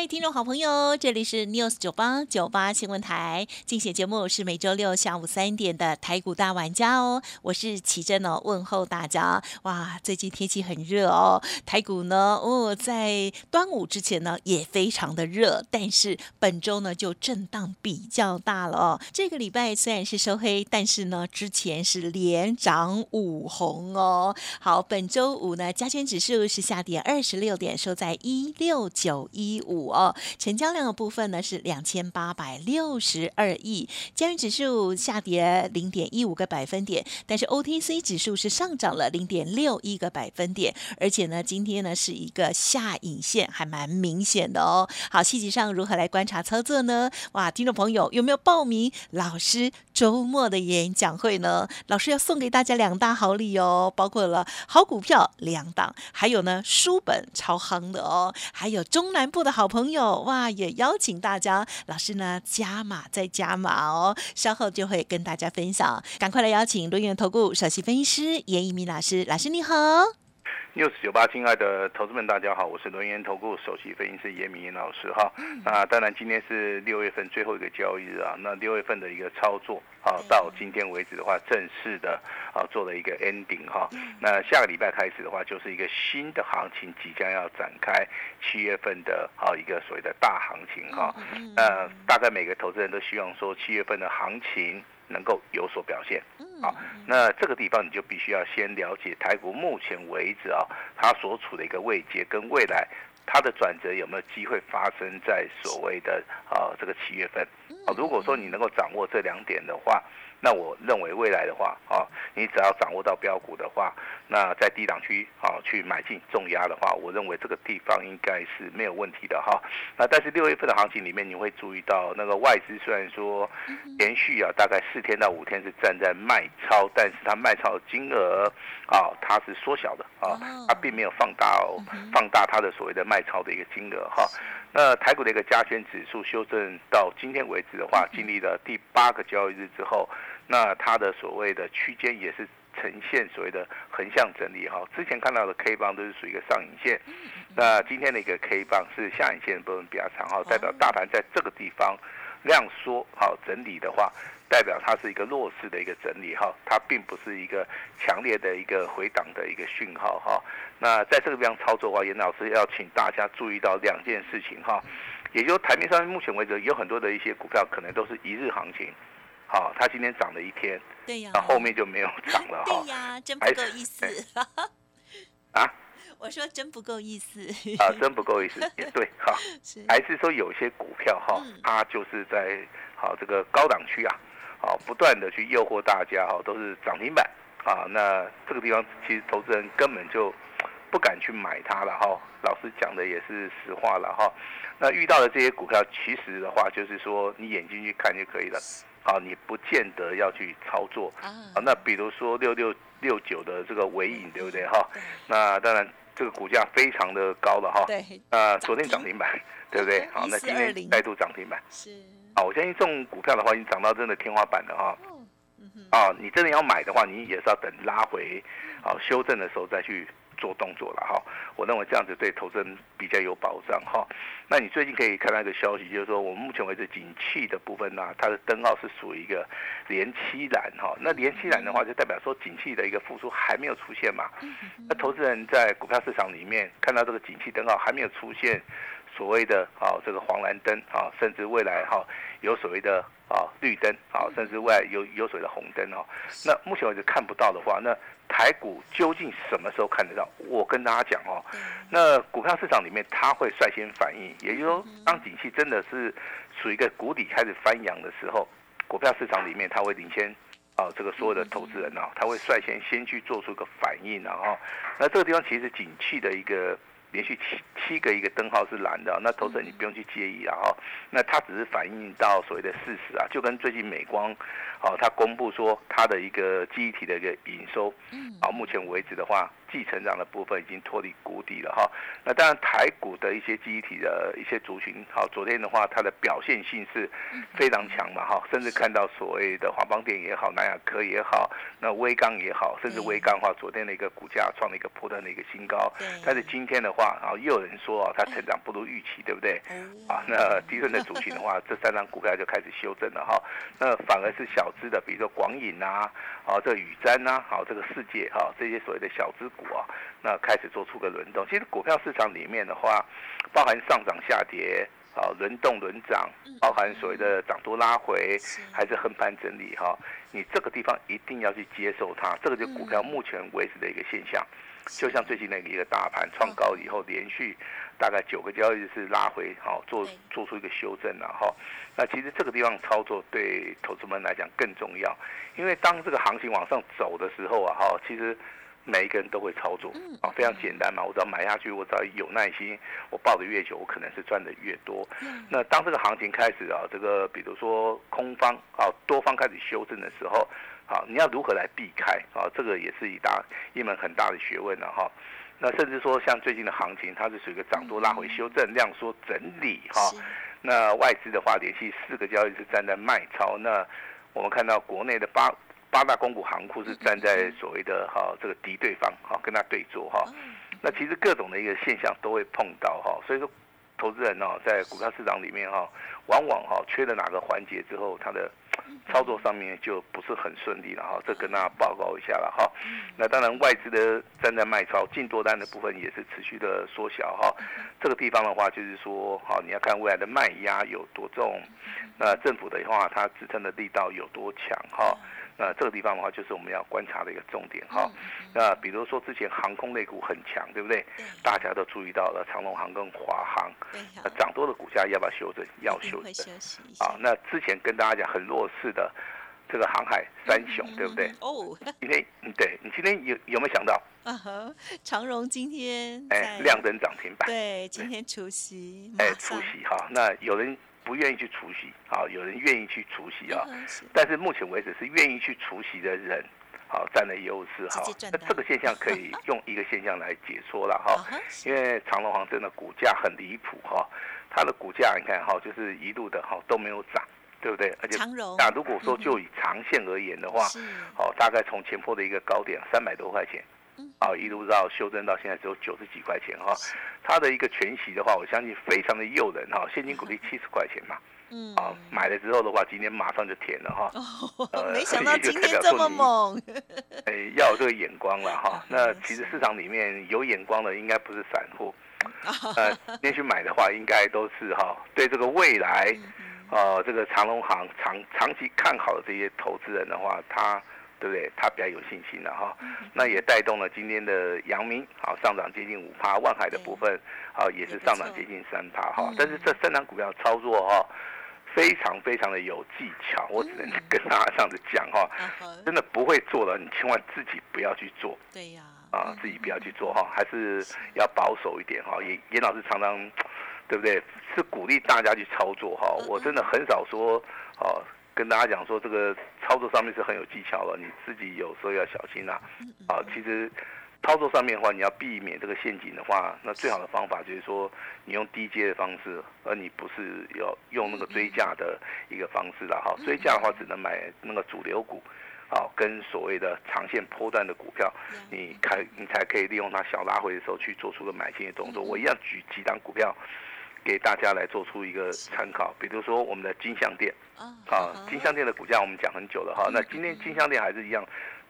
嗨，听众好朋友，这里是 News 九八九八新闻台，竞选节目是每周六下午三点的台股大玩家哦，我是奇珍哦，问候大家。哇，最近天气很热哦，台股呢，哦，在端午之前呢也非常的热，但是本周呢就震荡比较大了哦。这个礼拜虽然是收黑，但是呢之前是连涨五红哦。好，本周五呢加权指数是下跌二十六点，收在一六九一五。哦，成交量的部分呢是两千八百六十二亿，加元指数下跌零点一五个百分点，但是 OTC 指数是上涨了零点六一个百分点，而且呢，今天呢是一个下影线，还蛮明显的哦。好，细节上如何来观察操作呢？哇，听众朋友有没有报名老师周末的演讲会呢？老师要送给大家两大好礼哦，包括了好股票两档，还有呢书本超夯的哦，还有中南部的好。朋友朋友哇，也邀请大家，老师呢加码再加码哦，稍后就会跟大家分享，赶快来邀请罗源投顾首席分析师严一鸣老师，老师你好。News 九八，亲爱的投资们，大家好，我是轮研投顾首席分析师严明严老师哈。那当然，今天是六月份最后一个交易日啊。那六月份的一个操作啊，到今天为止的话，正式的啊做了一个 ending 哈。那下个礼拜开始的话，就是一个新的行情即将要展开，七月份的啊一个所谓的大行情哈。那大概每个投资人都希望说，七月份的行情。能够有所表现，好，那这个地方你就必须要先了解台股目前为止啊，它所处的一个位阶跟未来它的转折有没有机会发生在所谓的啊这个七月份，啊，如果说你能够掌握这两点的话。那我认为未来的话，啊，你只要掌握到标股的话，那在低档区啊去买进重压的话，我认为这个地方应该是没有问题的哈。那但是六月份的行情里面，你会注意到那个外资虽然说连续啊大概四天到五天是站在卖超，但是它卖超的金额啊它是缩小的啊，它并没有放大哦，放大它的所谓的卖超的一个金额哈。那台股的一个加权指数修正到今天为止的话，经历了第八个交易日之后。那它的所谓的区间也是呈现所谓的横向整理哈，之前看到的 K 棒都是属于一个上影线，那今天的一个 K 棒是下影线部分比较长哈，代表大盘在这个地方量缩好整理的话，代表它是一个弱势的一个整理哈，它并不是一个强烈的一个回档的一个讯号哈。那在这个地方操作的话，严老师要请大家注意到两件事情哈，也就台面上目前为止有很多的一些股票可能都是一日行情。好，它今天涨了一天，对呀，那后面就没有涨了哈。对呀，真不够意思。啊？我说真不够意思。啊，真不够意思，也对 哈。还是说有些股票哈，它就是在好这个高档区啊，好不断的去诱惑大家哈，都是涨停板啊。那这个地方其实投资人根本就不敢去买它了哈。老师讲的也是实话了哈。那遇到的这些股票，其实的话就是说你眼睛去看就可以了。啊，你不见得要去操作啊。那比如说六六六九的这个尾影，对不对哈？那当然这个股价非常的高了哈。对。啊，昨天涨停板，对不对？好，那今天再度涨停板。是。啊，我相信这种股票的话，已经涨到真的天花板了哈。嗯啊，你真的要买的话，你也是要等拉回，啊，修正的时候再去。做动作了哈，我认为这样子对投资人比较有保障哈。那你最近可以看到一个消息，就是说我们目前为止景气的部分呢，它的灯号是属于一个连期蓝哈。那连期蓝的话，就代表说景气的一个复苏还没有出现嘛。那投资人在股票市场里面看到这个景气灯号还没有出现所谓的啊这个黄蓝灯啊，甚至未来哈有所谓的啊绿灯啊，甚至未来有有所谓的红灯哦。那目前为止看不到的话，那台股究竟什么时候看得到？我跟大家讲哦，那股票市场里面它会率先反应，也就是说，当景气真的是属于一个谷底开始翻扬的时候，股票市场里面它会领先啊，这个所有的投资人啊，他会率先先去做出一个反应，然后，那这个地方其实景气的一个连续七七个一个灯号是蓝的，那投资人你不用去介意啊哈。那它只是反映到所谓的事实啊，就跟最近美光，哦，它公布说它的一个记忆体的一个营收，嗯，啊，目前为止的话。继成长的部分已经脱离谷底了哈，那当然台股的一些记忆体的一些族群，好，昨天的话它的表现性是非常强嘛哈，甚至看到所谓的华邦电也好，南亚科也好，那威钢也好，甚至威钢的话，昨天的一个股价创了一个破断的一个新高，但是今天的话，然后又有人说啊，它成长不如预期，对不对？啊，那低润的族群的话，这三张股票就开始修正了哈，那反而是小资的，比如说广影啊，啊，这宇瞻呐，好，这个世界哈，这些所谓的小资。股啊，那开始做出个轮动。其实股票市场里面的话，包含上涨下跌啊，轮动轮涨，包含所谓的涨多拉回，还是横盘整理哈。你这个地方一定要去接受它，这个就股票目前为止的一个现象。就像最近那个一个大盘创高以后，连续大概九个交易日是拉回，好做做出一个修正了哈。那其实这个地方操作对投资们来讲更重要，因为当这个行情往上走的时候啊，哈，其实。每一个人都会操作啊，非常简单嘛。我只要买下去，我只要有耐心，我抱的越久，我可能是赚的越多。那当这个行情开始啊，这个比如说空方啊，多方开始修正的时候，啊，你要如何来避开啊？这个也是一大一门很大的学问了哈。那甚至说像最近的行情，它是属于一个涨多拉回修正，量缩整理哈。那外资的话，连续四个交易是站在卖超。那我们看到国内的八。八大公股行库是站在所谓的哈这个敌对方哈跟他对坐哈，那其实各种的一个现象都会碰到哈，所以说投资人哦在股票市场里面哈，往往哈缺了哪个环节之后，他的操作上面就不是很顺利了哈，这跟大家报告一下了哈。那当然外资的站在卖超进多单的部分也是持续的缩小哈，这个地方的话就是说哈你要看未来的卖压有多重，那政府的话它支撑的力道有多强哈。那这个地方的话，就是我们要观察的一个重点哈。那比如说之前航空类股很强，对不对？大家都注意到了长龙航跟华航，涨多的股价要不要修正？要修正。啊，那之前跟大家讲很弱势的这个航海三雄，对不对？哦。今天，对你今天有有没有想到？啊哈，长荣今天哎亮灯涨停板。对，今天除夕。哎，除夕哈，那有人。不愿意去除息，好，有人愿意去除息啊，但是目前为止是愿意去除息的人，好占了优势哈。那这个现象可以用一个现象来解说了 哈，因为长隆行真的股价很离谱哈，它的股价你看哈，就是一路的哈都没有涨，对不对？而且那如果说就以长线而言的话，好，大概从前坡的一个高点三百多块钱。啊，一路到修正到现在只有九十几块钱哈，它的一个全息的话，我相信非常的诱人哈，现金股利七十块钱嘛，嗯，啊，买了之后的话，今天马上就填了哈，哦，没想到 今天这么猛，哎，要有这个眼光了哈，那其实市场里面有眼光的应该不是散户，呃，连续买的话应该都是哈，对这个未来，呃，这个长隆行长长期看好的这些投资人的话，他。对不对？他比较有信心了哈，那也带动了今天的阳明，好上涨接近五趴，万海的部分，好也是上涨接近三趴哈。但是这三档股票操作哈，非常非常的有技巧，我只能跟大家这样子讲哈，真的不会做的，你千万自己不要去做。对呀，啊，自己不要去做哈，还是要保守一点哈。严严老师常常，对不对？是鼓励大家去操作哈。我真的很少说，哦。跟大家讲说，这个操作上面是很有技巧的，你自己有时候要小心啦。啊，其实操作上面的话，你要避免这个陷阱的话，那最好的方法就是说，你用低阶的方式，而你不是要用那个追价的一个方式了哈。追价的话，只能买那个主流股，啊，跟所谓的长线波段的股票，你开你才可以利用它小拉回的时候去做出个买进的动作。我一样举几档股票。给大家来做出一个参考，比如说我们的金相店，啊，金相店的股价我们讲很久了哈，那今天金相店还是一样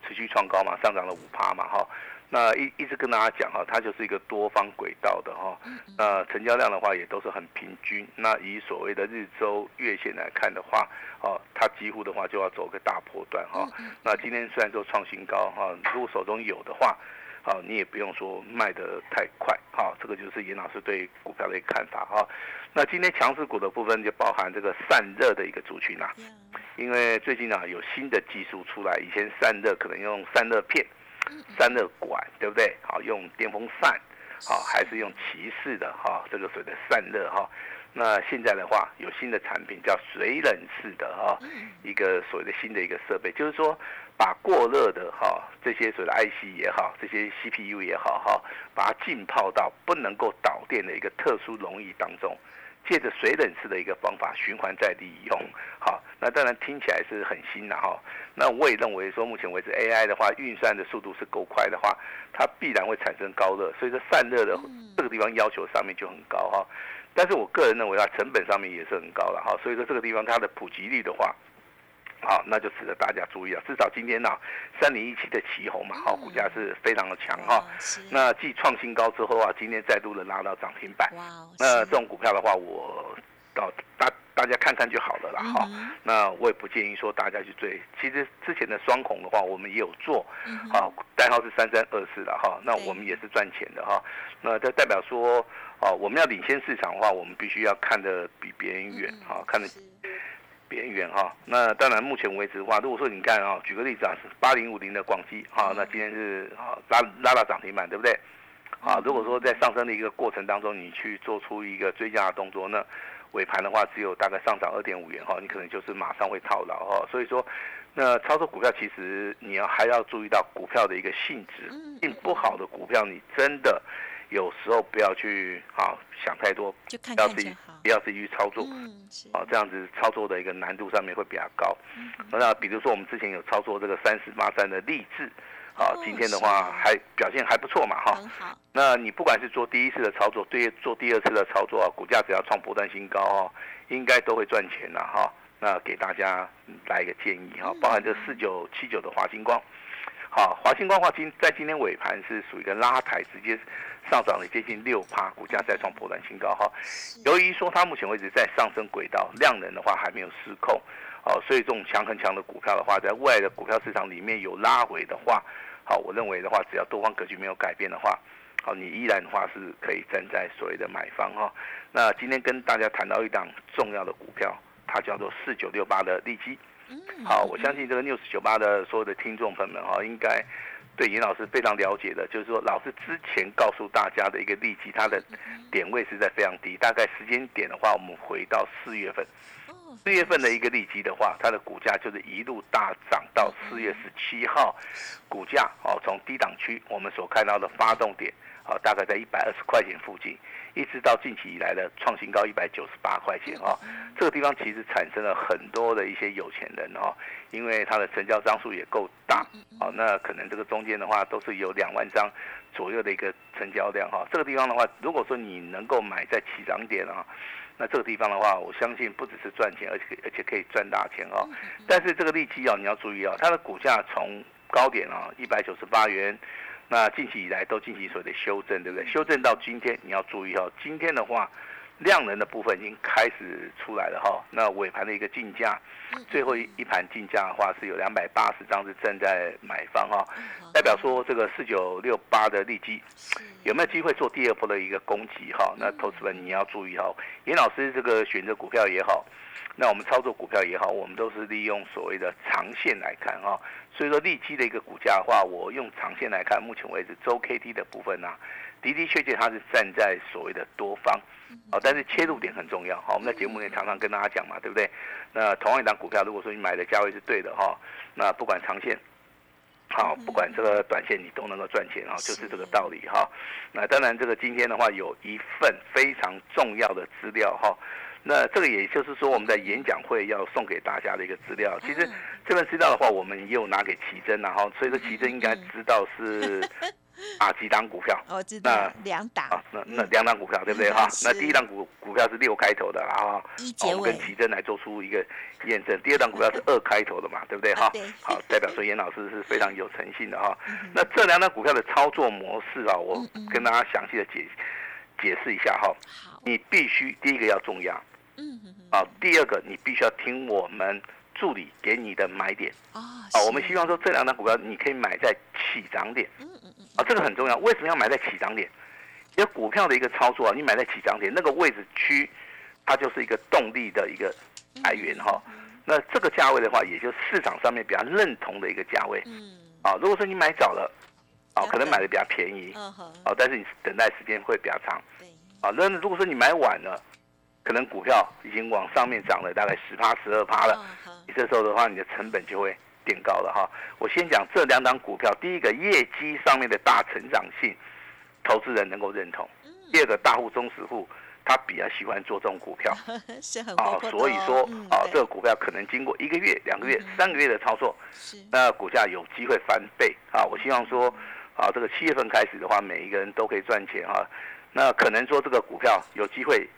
持续创高嘛，上涨了五趴嘛哈，那一一直跟大家讲哈，它就是一个多方轨道的哈，那成交量的话也都是很平均，那以所谓的日周月线来看的话，哦，它几乎的话就要走个大波段哈，那今天虽然说创新高哈，如果手中有的话。好，你也不用说卖得太快，好，这个就是严老师对股票的一个看法哈。那今天强势股的部分就包含这个散热的一个族群啦，因为最近啊有新的技术出来，以前散热可能用散热片、散热管，对不对？好，用电风扇，好，还是用骑士的哈，这个所谓的散热哈。那现在的话，有新的产品叫水冷式的哈，一个所谓的新的一个设备，就是说把过热的哈这些所谓的 IC 也好，这些 CPU 也好哈，把它浸泡到不能够导电的一个特殊溶液当中。借着水冷式的一个方法循环再利用，好，那当然听起来是很新的哈。那我也认为说，目前为止 AI 的话，运算的速度是够快的话，它必然会产生高热，所以说散热的这个地方要求上面就很高哈。但是我个人认为它成本上面也是很高了哈，所以说这个地方它的普及率的话。好，那就值得大家注意啊。至少今天呢，三零一七的旗红嘛，好，股价是非常的强哈。那继创新高之后啊，今天再度的拉到涨停板。哇。那这种股票的话，我到大大家看看就好了啦哈。那我也不建议说大家去追。其实之前的双孔的话，我们也有做，好，代号是三三二四的哈。那我们也是赚钱的哈。那这代表说，哦，我们要领先市场的话，我们必须要看得比别人远哈，看得。边缘哈，那当然目前为止的话，如果说你看啊，举个例子啊，是八零五零的广基哈，那今天是啊拉拉到涨停板，对不对？啊，如果说在上升的一个过程当中，你去做出一个追加的动作，那尾盘的话只有大概上涨二点五元哈，你可能就是马上会套牢哈。所以说，那操作股票其实你要还要注意到股票的一个性质，性不好的股票你真的。有时候不要去啊想太多，不要自己不要自己去操作，啊这样子操作的一个难度上面会比较高。那比如说我们之前有操作这个三十八三的励志，啊今天的话还表现还不错嘛哈。那你不管是做第一次的操作，对做第二次的操作啊，股价只要创波段新高哦，应该都会赚钱了哈。那给大家来一个建议哈，包含这四九七九的华星光。好，华星光华今在今天尾盘是属于一个拉抬，直接上涨了接近六趴，股价再创波段新高哈。由于说它目前为止在上升轨道，量能的话还没有失控，哦，所以这种强很强的股票的话，在未来的股票市场里面有拉回的话，好，我认为的话，只要多方格局没有改变的话，好，你依然的话是可以站在所谓的买方哈。那今天跟大家谈到一档重要的股票，它叫做四九六八的利基。好，我相信这个 news 九八的所有的听众朋友们哈，应该对严老师非常了解的，就是说老师之前告诉大家的一个利基，它的点位是在非常低，大概时间点的话，我们回到四月份，四月份的一个利基的话，它的股价就是一路大涨到四月十七号，股价哦从低档区我们所看到的发动点。哦，大概在一百二十块钱附近，一直到近期以来的创新高一百九十八块钱哦，这个地方其实产生了很多的一些有钱人哦，因为它的成交张数也够大，哦，那可能这个中间的话都是有两万张左右的一个成交量哈，这个地方的话，如果说你能够买在起涨点啊，那这个地方的话，我相信不只是赚钱，而且而且可以赚大钱哦。但是这个利基啊，你要注意哦，它的股价从高点啊一百九十八元。那近期以来都进行所谓的修正，对不对？修正到今天，你要注意哦。今天的话，量能的部分已经开始出来了哈。那尾盘的一个竞价，最后一一盘竞价的话是有两百八十张是正在买方哈，代表说这个四九六八的利基有没有机会做第二波的一个攻击哈？那投资人你要注意哈。严老师这个选择股票也好。那我们操作股票也好，我们都是利用所谓的长线来看哈，所以说利基的一个股价的话，我用长线来看，目前为止周 K D 的部分呢，的的确确它是站在所谓的多方，哦，但是切入点很重要，好，我们在节目里常常跟大家讲嘛，对不对？那同样一档股票，如果说你买的价位是对的哈，那不管长线，好，不管这个短线，你都能够赚钱啊，就是这个道理哈。那当然，这个今天的话，有一份非常重要的资料哈。那这个也就是说，我们在演讲会要送给大家的一个资料。其实这份资料的话，我们也有拿给奇珍，然后所以说奇珍应该知道是啊几档股票。我知道两档啊，那那两档股票对不对哈？那第一档股股票是六开头的啊，我们跟奇珍来做出一个验证。第二档股票是二开头的嘛，对不对哈？好，代表说严老师是非常有诚信的哈。那这两档股票的操作模式啊，我跟大家详细的解解释一下哈。你必须第一个要重要。嗯啊，第二个你必须要听我们助理给你的买点啊。啊，我们希望说这两档股票你可以买在起涨点。嗯嗯嗯。啊，这个很重要。为什么要买在起涨点？因为股票的一个操作啊，你买在起涨点那个位置区，它就是一个动力的一个来源哈。那这个价位的话，也就市场上面比较认同的一个价位。嗯。啊，如果说你买早了，啊，可能买的的比较便宜，嗯哼，哦，但是你等待时间会比较长，对，啊，那如果说你买晚了，可能股票已经往上面涨了大概十趴、十二趴了，你这时候的话，你的成本就会变高了哈。我先讲这两档股票，第一个业绩上面的大成长性，投资人能够认同；嗯第二个大户、中实户，他比较喜欢做这种股票是很啊所以说嗯啊，这个股票可能经过一个月、两个月嗯、三个月的操作，是那股价有机会翻倍啊！我希望说啊，这个七月份开始的话，每一个人都可以赚钱哈。那可能说这个股票有机会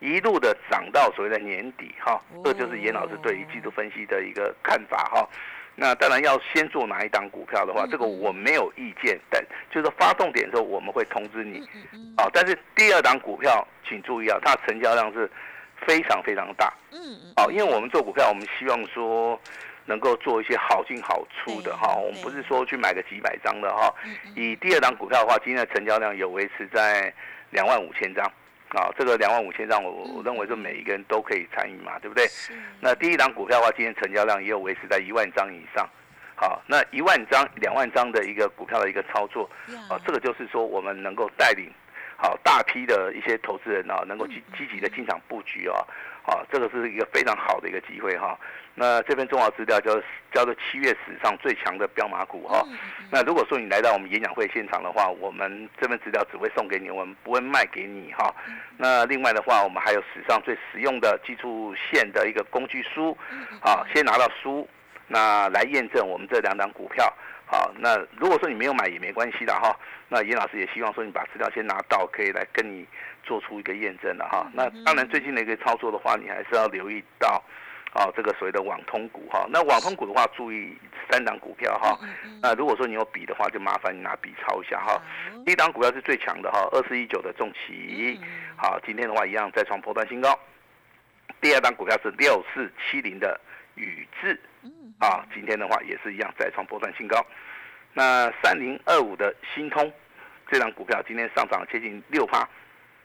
一路的涨到所谓的年底哈，这就是严老师对于技术分析的一个看法哈。那当然要先做哪一档股票的话，这个我没有意见，但就是说发动点的时候我们会通知你。啊。但是第二档股票请注意啊，它成交量是非常非常大。嗯嗯。啊，因为我们做股票，我们希望说能够做一些好进好出的哈，对我们不是说去买个几百张的哈。以第二档股票的话，今天的成交量有维持在两万五千张啊，这个两万五千张，我我认为是每一个人都可以参与嘛，对不对？那第一档股票的话，今天成交量也有维持在一万张以上。好，那一万张、两万张的一个股票的一个操作，呀啊，这个就是说我们能够带领好大批的一些投资人啊，能够积积极的进场布局啊，啊，这个是一个非常好的一个机会哈。那这份重要资料叫叫做七月史上最强的标马股哈。那如果说你来到我们演讲会现场的话，我们这份资料只会送给你，我们不会卖给你哈。那另外的话，我们还有史上最实用的技术线的一个工具书，啊，先拿到书，那来验证我们这两档股票。好，那如果说你没有买也没关系的哈。那严老师也希望说你把资料先拿到，可以来跟你做出一个验证的哈。那当然最近的一个操作的话，你还是要留意到。啊，这个所谓的网通股哈，那网通股的话，注意三档股票哈。那如果说你有笔的话，就麻烦你拿笔抄一下哈。第一档股票是最强的哈，二四一九的重旗，嗯好，今天的话一样再创波段新高。第二档股票是六四七零的宇智，嗯啊，今天的话也是一样再创波段新高。那三零二五的新通，这档股票今天上涨接近六趴，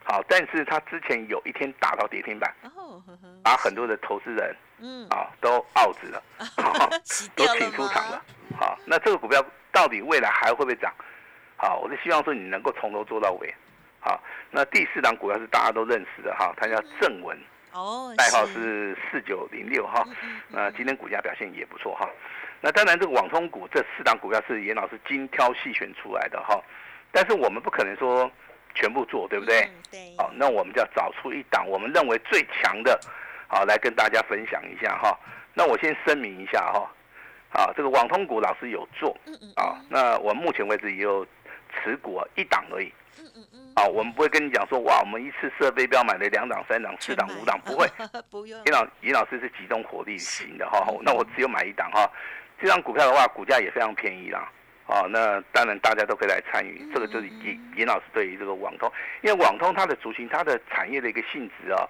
好，但是它之前有一天打到跌停板，把很多的投资人嗯啊都 out 了，洗都请出场了。好，那这个股票到底未来还会不会涨？好，我是希望说你能够从头做到尾。好，那第四档股票是大家都认识的哈，它叫正文，哦代号是四九零六哈。嗯那今天股价表现也不错哈。那当然，这个网通股这四档股票是严老师精挑细选出来的哈，但是我们不可能说全部做，对不对？嗯对好，那我们就要找出一档我们认为最强的，好来跟大家分享一下哈。那我先声明一下哈，啊，这个网通股老师有做啊，那我目前为止也有持股啊一档而已嗯嗯嗯啊，我们不会跟你讲说哇，我们一次设飞镖买了两档、三档、四档、五档，不会。不用严老严老师是集中火力型的哈，那我只有买一档哈。这张股票的话，股价也非常便宜啦。哦，那当然大家都可以来参与，这个就是严严老师对于这个网通，因为网通它的族群、它的产业的一个性质啊，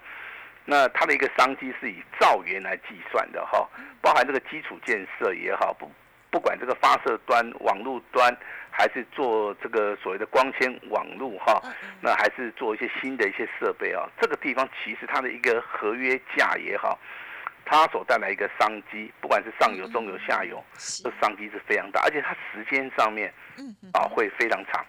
那它的一个商机是以兆元来计算的哈，包含这个基础建设也好，不不管这个发射端、网络端，还是做这个所谓的光纤网络哈，那还是做一些新的一些设备啊，这个地方其实它的一个合约价也好，它所带来一个商机，不管是上游、中游、下游，这商机是非常大，而且它时间上面啊会非常长。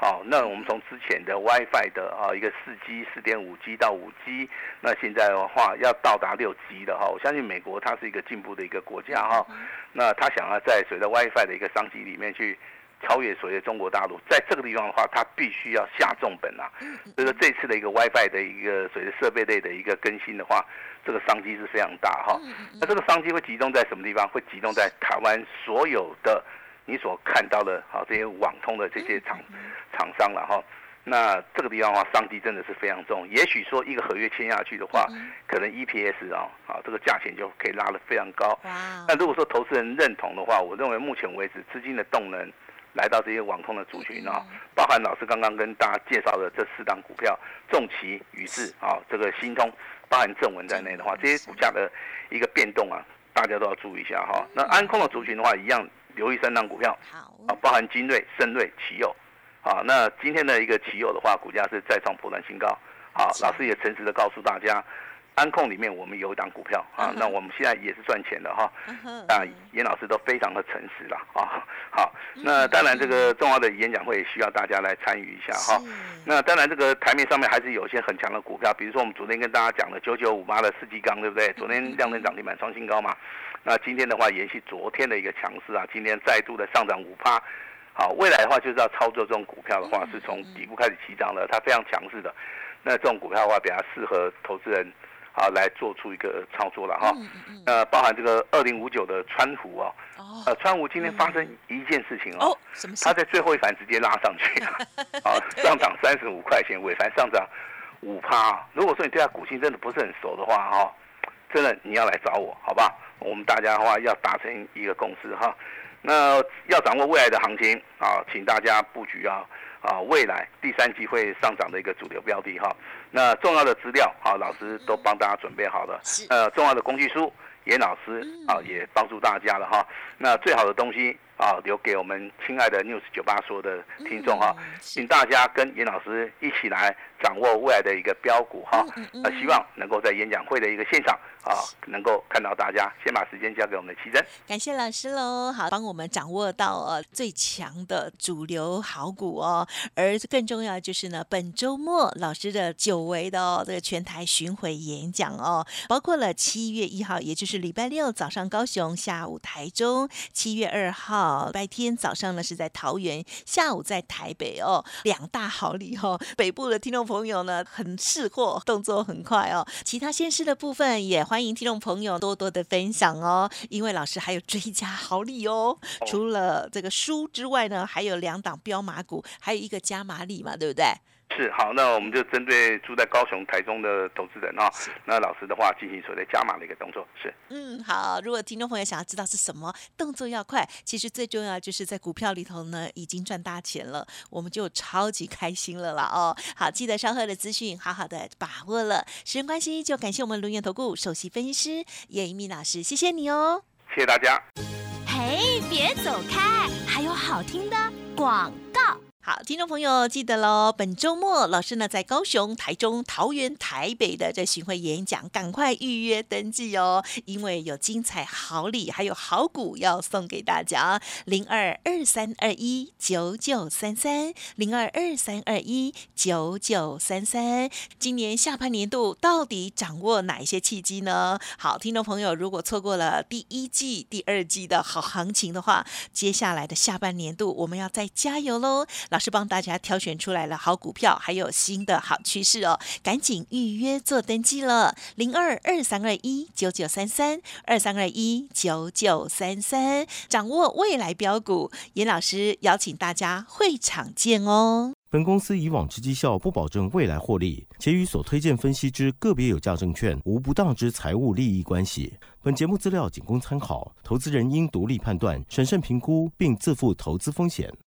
好，那我们从之前的 WiFi 的啊一个四 G、四点五 G 到五 G，那现在的话要到达六 G 的哈，我相信美国它是一个进步的一个国家哈，那它想要在随着 WiFi 的一个商机里面去超越所谓的中国大陆，在这个地方的话，它必须要下重本啊。所以说这次的一个 WiFi 的一个随着设备类的一个更新的话，这个商机是非常大哈。那这个商机会集中在什么地方？会集中在台湾所有的你所看到的好这些网通的这些厂厂商了哈。那这个地方的话，商机真的是非常重。也许说一个合约签下去的话，可能 EPS 啊，啊这个价钱就可以拉得非常高。哇那如果说投资人认同的话，我认为目前为止资金的动能来到这些网通的族群啊，包含老师刚刚跟大家介绍的这四档股票，重旗、宇智啊，这个新通，包含正文在内的话，这些股价的一个变动啊，大家都要注意一下哈。那安控的族群的话，一样留意三档股票好啊，包含金瑞、深瑞、奇友。啊，那今天的一个奇友的话，股价是再创破断新高。好，老师也诚实的告诉大家，安控里面我们有一档股票啊，那我们现在也是赚钱的哈。啊，严老师都非常的诚实了啊。好，那当然这个重要的演讲会需要大家来参与一下哈。那当然这个台面上面还是有一些很强的股票，比如说我们昨天跟大家讲的九九五八的四季钢，对不对？昨天量能涨停板创新高嘛。那今天的话延续昨天的一个强势啊，今天再度的上涨五趴。好，未来的话就是要操作这种股票的话，是从底部开始起涨的，它非常强势的。那这种股票的话，比较适合投资人啊来做出一个操作了哈。呃，包含这个二零五九的川湖哦，呃，川湖今天发生一件事情哦，它在最后一盘直接拉上去了，啊，上涨三十五块钱，尾盘上涨五趴。如果说你对它股性真的不是很熟的话哈，真的你要来找我，好不好？我们大家的话要达成一个共识哈。那要掌握未来的行情啊，请大家布局啊啊，未来第三季会上涨的一个主流标的哈。那重要的资料啊，老师都帮大家准备好了。呃，重要的工具书，严老师啊也帮助大家了哈。那最好的东西啊，留给我们亲爱的 News 九八说的听众哈，请大家跟严老师一起来。掌握未来的一个标股哈，呃，希望能够在演讲会的一个现场啊，能够看到大家。先把时间交给我们的奇珍，感谢老师喽，好，帮我们掌握到呃最强的主流好股哦。而更重要就是呢，本周末老师的久违的哦这个全台巡回演讲哦，包括了七月一号，也就是礼拜六早上高雄，下午台中；七月二号白天早上呢是在桃园，下午在台北哦，两大好礼哦，北部的听众。朋友呢很识货，动作很快哦。其他先师的部分也欢迎听众朋友多多的分享哦，因为老师还有追加好礼哦。除了这个书之外呢，还有两档标马股，还有一个加码礼嘛，对不对？是好，那我们就针对住在高雄、台中的投资人哈，那老师的话进行所谓加码的一个动作是。嗯，好，如果听众朋友想要知道是什么动作要快，其实最重要就是在股票里头呢已经赚大钱了，我们就超级开心了啦哦。好，记得稍后的资讯好好的把握了。时间关系，就感谢我们龙源投顾首席分析师叶一鸣老师，谢谢你哦。谢谢大家。嘿，别走开，还有好听的广告。好，听众朋友记得喽，本周末老师呢在高雄、台中、桃园、台北的这巡回演讲，赶快预约登记哦，因为有精彩好礼，还有好股要送给大家。零二二三二一九九三三，零二二三二一九九三三。今年下半年度到底掌握哪一些契机呢？好，听众朋友，如果错过了第一季、第二季的好行情的话，接下来的下半年度我们要再加油喽。老师帮大家挑选出来了好股票，还有新的好趋势哦，赶紧预约做登记了，零二二三二一九九三三二三二一九九三三，掌握未来标股，严老师邀请大家会场见哦。本公司以往之绩效不保证未来获利，且与所推荐分析之个别有价证券无不当之财务利益关系。本节目资料仅供参考，投资人应独立判断、审慎评估，并自负投资风险。